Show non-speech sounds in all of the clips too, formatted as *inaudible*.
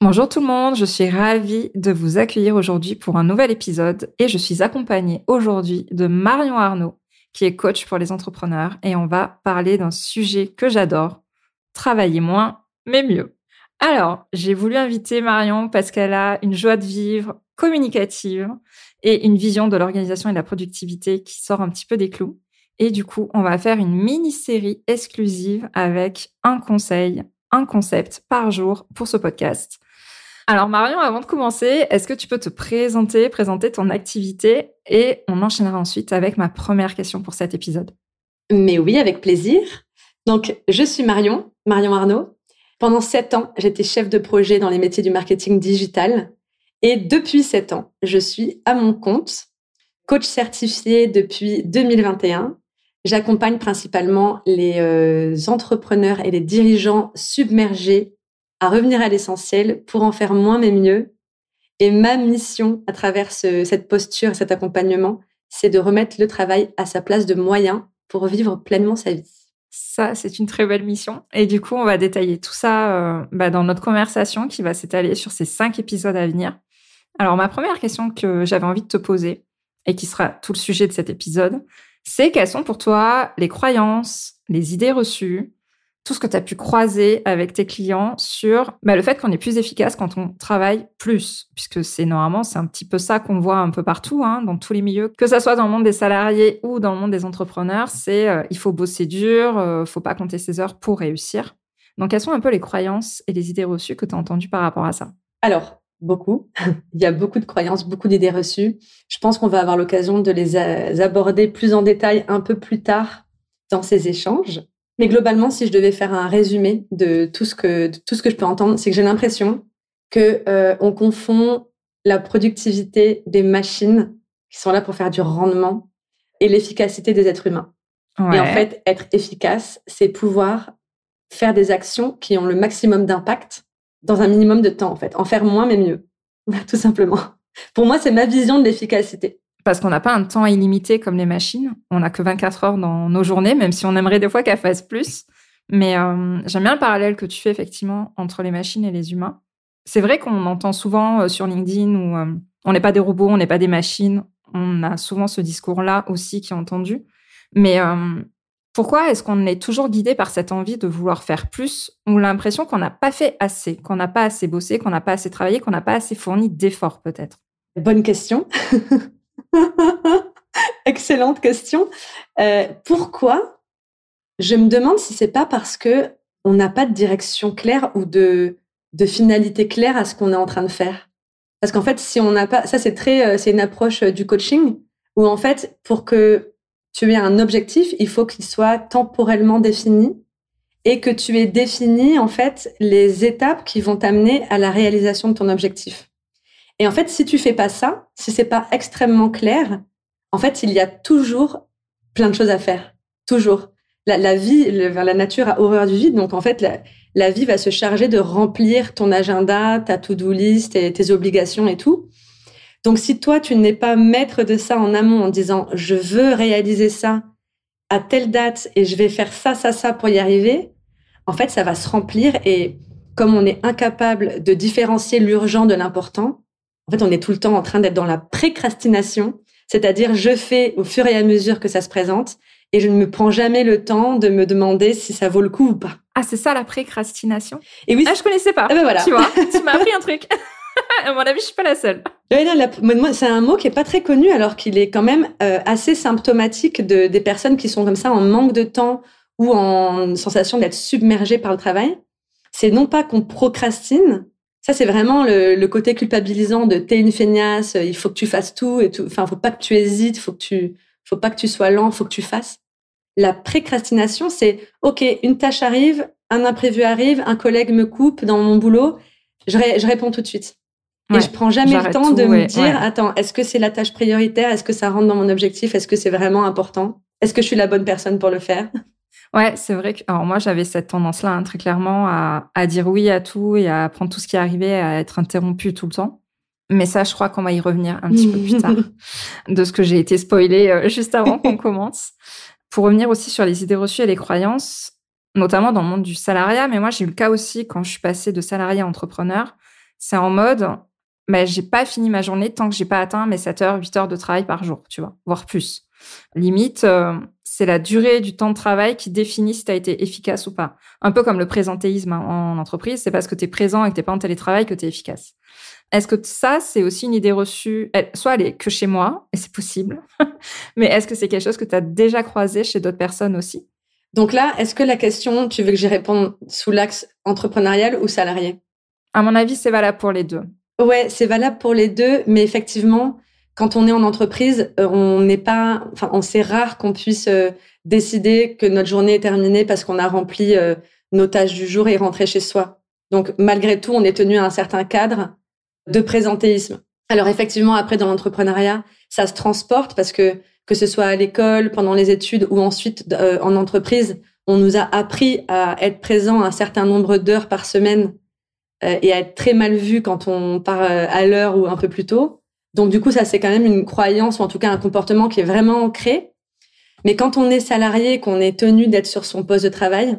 Bonjour tout le monde, je suis ravie de vous accueillir aujourd'hui pour un nouvel épisode et je suis accompagnée aujourd'hui de Marion Arnaud, qui est coach pour les entrepreneurs et on va parler d'un sujet que j'adore, travailler moins mais mieux. Alors, j'ai voulu inviter Marion parce qu'elle a une joie de vivre communicative et une vision de l'organisation et de la productivité qui sort un petit peu des clous. Et du coup, on va faire une mini-série exclusive avec un conseil, un concept par jour pour ce podcast. Alors Marion, avant de commencer, est-ce que tu peux te présenter, présenter ton activité et on enchaînera ensuite avec ma première question pour cet épisode. Mais oui, avec plaisir. Donc, je suis Marion, Marion Arnaud. Pendant sept ans, j'étais chef de projet dans les métiers du marketing digital. Et depuis sept ans, je suis à mon compte, coach certifié depuis 2021. J'accompagne principalement les euh, entrepreneurs et les dirigeants submergés à revenir à l'essentiel pour en faire moins mais mieux. Et ma mission à travers cette posture, cet accompagnement, c'est de remettre le travail à sa place de moyen pour vivre pleinement sa vie. Ça, c'est une très belle mission. Et du coup, on va détailler tout ça euh, bah, dans notre conversation qui va s'étaler sur ces cinq épisodes à venir. Alors, ma première question que j'avais envie de te poser, et qui sera tout le sujet de cet épisode, c'est quelles sont pour toi les croyances, les idées reçues, tout ce que tu as pu croiser avec tes clients sur bah, le fait qu'on est plus efficace quand on travaille plus, puisque c'est normalement, c'est un petit peu ça qu'on voit un peu partout, hein, dans tous les milieux, que ça soit dans le monde des salariés ou dans le monde des entrepreneurs, c'est euh, il faut bosser dur, euh, faut pas compter ses heures pour réussir. Donc, quelles sont un peu les croyances et les idées reçues que tu as entendues par rapport à ça? Alors, beaucoup. *laughs* il y a beaucoup de croyances, beaucoup d'idées reçues. Je pense qu'on va avoir l'occasion de les aborder plus en détail un peu plus tard dans ces échanges. Mais globalement, si je devais faire un résumé de tout ce que, tout ce que je peux entendre, c'est que j'ai l'impression que euh, on confond la productivité des machines qui sont là pour faire du rendement et l'efficacité des êtres humains. Et en fait, être efficace, c'est pouvoir faire des actions qui ont le maximum d'impact dans un minimum de temps, en fait. En faire moins, mais mieux. *laughs* Tout simplement. Pour moi, c'est ma vision de l'efficacité parce qu'on n'a pas un temps illimité comme les machines. On n'a que 24 heures dans nos journées, même si on aimerait des fois qu'elles fassent plus. Mais euh, j'aime bien le parallèle que tu fais effectivement entre les machines et les humains. C'est vrai qu'on entend souvent euh, sur LinkedIn où euh, on n'est pas des robots, on n'est pas des machines. On a souvent ce discours-là aussi qui est entendu. Mais pourquoi est-ce qu'on est toujours guidé par cette envie de vouloir faire plus ou l'impression qu'on n'a pas fait assez, qu'on n'a pas assez bossé, qu'on n'a pas assez travaillé, qu'on n'a pas assez fourni d'efforts peut-être? Bonne question. *laughs* *laughs* Excellente question. Euh, pourquoi? Je me demande si c'est pas parce que on n'a pas de direction claire ou de, de finalité claire à ce qu'on est en train de faire. Parce qu'en fait, si on n'a pas, ça c'est très, euh, c'est une approche euh, du coaching où en fait, pour que tu aies un objectif, il faut qu'il soit temporellement défini et que tu aies défini en fait les étapes qui vont t'amener à la réalisation de ton objectif. Et en fait, si tu fais pas ça, si c'est pas extrêmement clair, en fait, il y a toujours plein de choses à faire. Toujours. La, vie, la nature a horreur du vide. Donc, en fait, la, vie va se charger de remplir ton agenda, ta to-do list, et tes obligations et tout. Donc, si toi, tu n'es pas maître de ça en amont en disant, je veux réaliser ça à telle date et je vais faire ça, ça, ça pour y arriver, en fait, ça va se remplir et comme on est incapable de différencier l'urgent de l'important, en fait, on est tout le temps en train d'être dans la précrastination, c'est-à-dire je fais au fur et à mesure que ça se présente et je ne me prends jamais le temps de me demander si ça vaut le coup ou pas. Ah, c'est ça la précrastination? Et oui. Ah, je connaissais pas. Ah ben voilà. Tu vois, tu m'as appris un *laughs* truc. *laughs* à mon avis, je suis pas la seule. c'est un mot qui est pas très connu alors qu'il est quand même euh, assez symptomatique de, des personnes qui sont comme ça en manque de temps ou en sensation d'être submergées par le travail. C'est non pas qu'on procrastine, ça, c'est vraiment le, côté culpabilisant de t'es une feignasse, il faut que tu fasses tout et tout. Enfin, faut pas que tu hésites, faut que tu, faut pas que tu sois lent, faut que tu fasses. La précrastination, c'est OK, une tâche arrive, un imprévu arrive, un collègue me coupe dans mon boulot, je, réponds tout de suite. et je prends jamais le temps de me dire, attends, est-ce que c'est la tâche prioritaire? Est-ce que ça rentre dans mon objectif? Est-ce que c'est vraiment important? Est-ce que je suis la bonne personne pour le faire? Ouais, c'est vrai que alors moi j'avais cette tendance-là hein, très clairement à, à, dire oui à tout et à prendre tout ce qui arrivait, à être interrompu tout le temps. Mais ça, je crois qu'on va y revenir un petit peu plus tard *laughs* de ce que j'ai été spoilé euh, juste avant qu'on *laughs* commence. Pour revenir aussi sur les idées reçues et les croyances, notamment dans le monde du salariat, mais moi j'ai eu le cas aussi quand je suis passée de salarié à entrepreneur. C'est en mode, mais j'ai pas fini ma journée tant que j'ai pas atteint mes 7 heures, 8 heures de travail par jour, tu vois, voire plus. Limite, euh, c'est la durée du temps de travail qui définit si tu as été efficace ou pas. Un peu comme le présentéisme hein, en entreprise, c'est parce que tu es présent et que tu pas en télétravail que tu es efficace. Est-ce que ça, c'est aussi une idée reçue Soit elle est que chez moi, et c'est possible, *laughs* mais est-ce que c'est quelque chose que tu as déjà croisé chez d'autres personnes aussi? Donc là, est-ce que la question, tu veux que j'y réponde sous l'axe entrepreneurial ou salarié? À mon avis, c'est valable pour les deux. Ouais, c'est valable pour les deux, mais effectivement, quand on est en entreprise, euh, on n'est pas, enfin, on c'est rare qu'on puisse euh, décider que notre journée est terminée parce qu'on a rempli euh, nos tâches du jour et rentrer chez soi. Donc, malgré tout, on est tenu à un certain cadre de présentéisme. Alors, effectivement, après, dans l'entrepreneuriat, ça se transporte parce que, que ce soit à l'école, pendant les études ou ensuite en entreprise, on nous a appris à être présent un certain nombre d'heures par semaine euh, et à être très mal vu quand on part euh, à l'heure ou un peu plus tôt. Donc du coup, ça c'est quand même une croyance ou en tout cas un comportement qui est vraiment ancré. Mais quand on est salarié, qu'on est tenu d'être sur son poste de travail,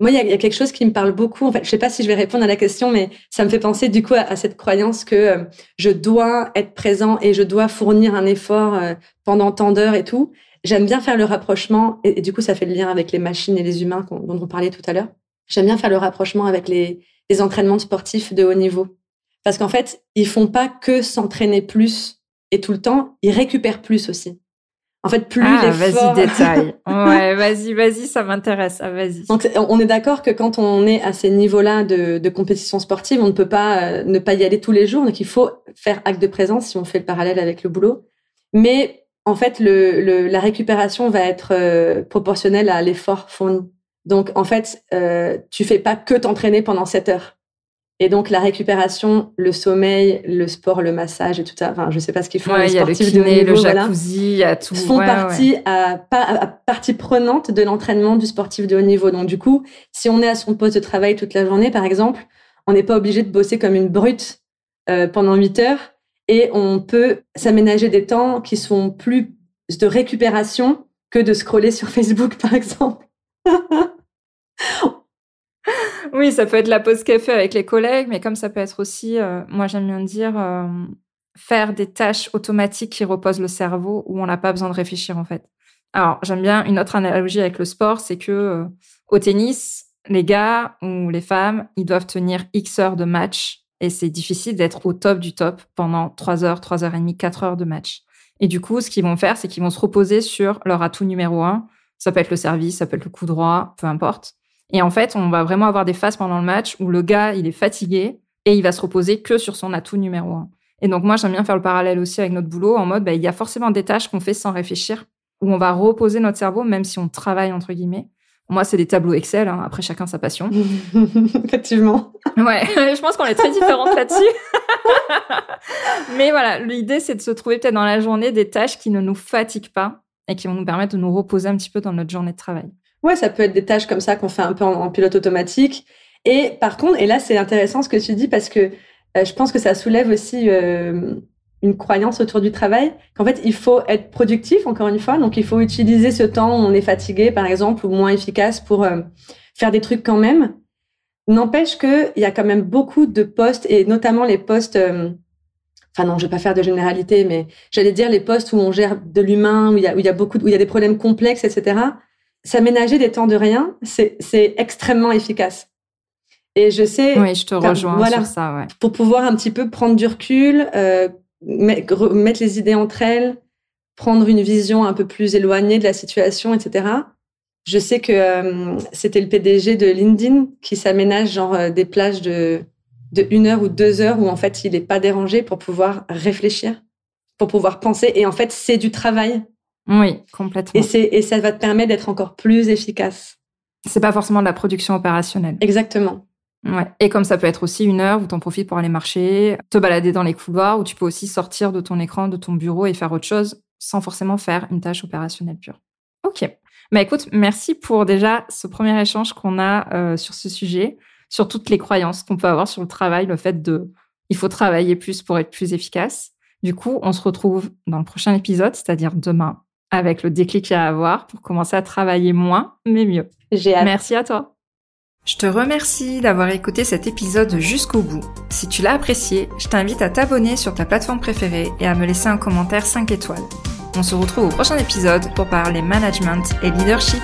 moi il y, a, quelque chose qui me parle beaucoup. En fait, je sais pas si je vais répondre à la question, mais ça me fait penser du coup à, cette croyance que euh, je dois être présent et je dois fournir un effort pendant tant d'heures et tout. J'aime bien faire le rapprochement et, du coup ça fait le lien avec les machines et les humains dont on parlait tout à l'heure. J'aime bien faire le rapprochement avec les, les entraînements sportifs de haut niveau. Parce qu'en fait, ils font pas que s'entraîner plus et tout le temps, ils récupèrent plus aussi. En fait, plus ah, vas-y, *laughs* détail. ouais, vas-y, vas-y, ça m'intéresse. Ah, vas-y. Donc, on est d'accord que quand on est à ces niveaux-là de, de, compétition sportive, on ne peut pas euh, ne pas y aller tous les jours. Donc, il faut faire acte de présence si on fait le parallèle avec le boulot. Mais en fait, le, le la récupération va être euh, proportionnelle à l'effort fourni. Donc, en fait, euh, tu fais pas que t'entraîner pendant 7 heures. Et donc, la récupération, le sommeil, le sport, le massage et tout ça, enfin, je sais pas ce qu'ils font, les sportifs de haut niveau, le jacuzzi, il y a tout. Font partie, À, à, partie prenante de l'entraînement du sportif de haut niveau. Donc, du coup, si on est à son poste de travail toute la journée, par exemple, on n'est pas obligé de bosser comme une brute euh, pendant 8 heures et on peut s'aménager des temps qui sont plus de récupération que de scroller sur *laughs* Facebook, par exemple. *laughs* oui, ça peut être la pause café avec les collègues, mais comme ça peut être aussi, euh, moi j'aime bien dire, euh, faire des tâches automatiques qui reposent le cerveau où on n'a pas besoin de réfléchir en fait. Alors j'aime bien une autre analogie avec le sport, c'est que euh, au tennis, les gars ou les femmes, ils doivent tenir X heures de match et c'est difficile d'être au top du top pendant 3 heures, 3 heures et demie, 4 heures de match. Et du coup, ce qu'ils vont faire, c'est qu'ils vont se reposer sur leur atout numéro un, ça peut être le service, ça peut être le coup droit, peu importe. Et en fait, on va vraiment avoir des phases pendant le match où le gars, il est fatigué et il va se reposer que sur son atout numéro un. Et donc, moi, j'aime bien faire le parallèle aussi avec notre boulot en mode, bah, il y a forcément des tâches qu'on fait sans réfléchir, où on va reposer notre cerveau, même si on travaille, entre guillemets. Moi, c'est des tableaux Excel. Hein. Après, chacun sa passion. *laughs* Effectivement. Ouais, *laughs* je pense qu'on est très différentes là-dessus. *laughs* Mais voilà, l'idée, c'est de se trouver peut-être dans la journée des tâches qui ne nous fatiguent pas et qui vont nous permettre de nous reposer un petit peu dans notre journée de travail. Ouais, ça peut être des tâches comme ça qu'on fait un peu en, pilote automatique. Et par contre, et là c'est intéressant ce que tu dis parce que euh, je pense que ça soulève aussi euh, une croyance autour du travail qu'en fait il faut être productif encore une fois, donc il faut utiliser ce temps où on est fatigué par exemple ou moins efficace pour euh, faire des trucs quand même. N'empêche que il y a quand même beaucoup de postes et notamment les postes enfin non, je vais pas faire de généralité, mais j'allais dire les postes où on gère de l'humain, où il y beaucoup, où il y a des problèmes complexes, etc. S'aménager des temps de rien, c'est, extrêmement efficace. Et je sais. Oui, je te rejoins voilà, sur ça, ouais. Pour pouvoir un petit peu prendre du recul, euh, mettre les idées entre elles, prendre une vision un peu plus éloignée de la situation, etc. Je sais que euh, c'était le PDG de LinkedIn qui s'aménage genre euh, des plages de de une heure ou deux heures où en fait il n'est pas dérangé pour pouvoir réfléchir, pour pouvoir penser. Et en fait, c'est du travail. Oui, complètement. Et, ça va te permettre d'être encore plus efficace. C'est pas forcément de la production opérationnelle. Exactement. Ouais. Et comme ça peut être aussi une heure où t'en profites pour aller marcher, te balader dans les couloirs, où tu peux aussi sortir de ton écran, de ton bureau et faire autre chose sans forcément faire une tâche opérationnelle pure. Ok. Bah écoute, merci pour déjà ce premier échange qu'on a euh, sur ce sujet, sur toutes les croyances qu'on peut avoir sur le travail, le fait de il faut travailler plus pour être plus efficace. Du coup, on se retrouve dans le prochain épisode, c'est-à-dire demain, avec le déclic à avoir pour commencer à travailler moins, mais mieux. J'ai Merci à toi. Je te remercie d'avoir écouté cet épisode jusqu'au bout. Si tu l'as apprécié, je t'invite à t'abonner sur ta plateforme préférée et à me laisser un commentaire 5 étoiles. On se retrouve au prochain épisode pour parler management et leadership.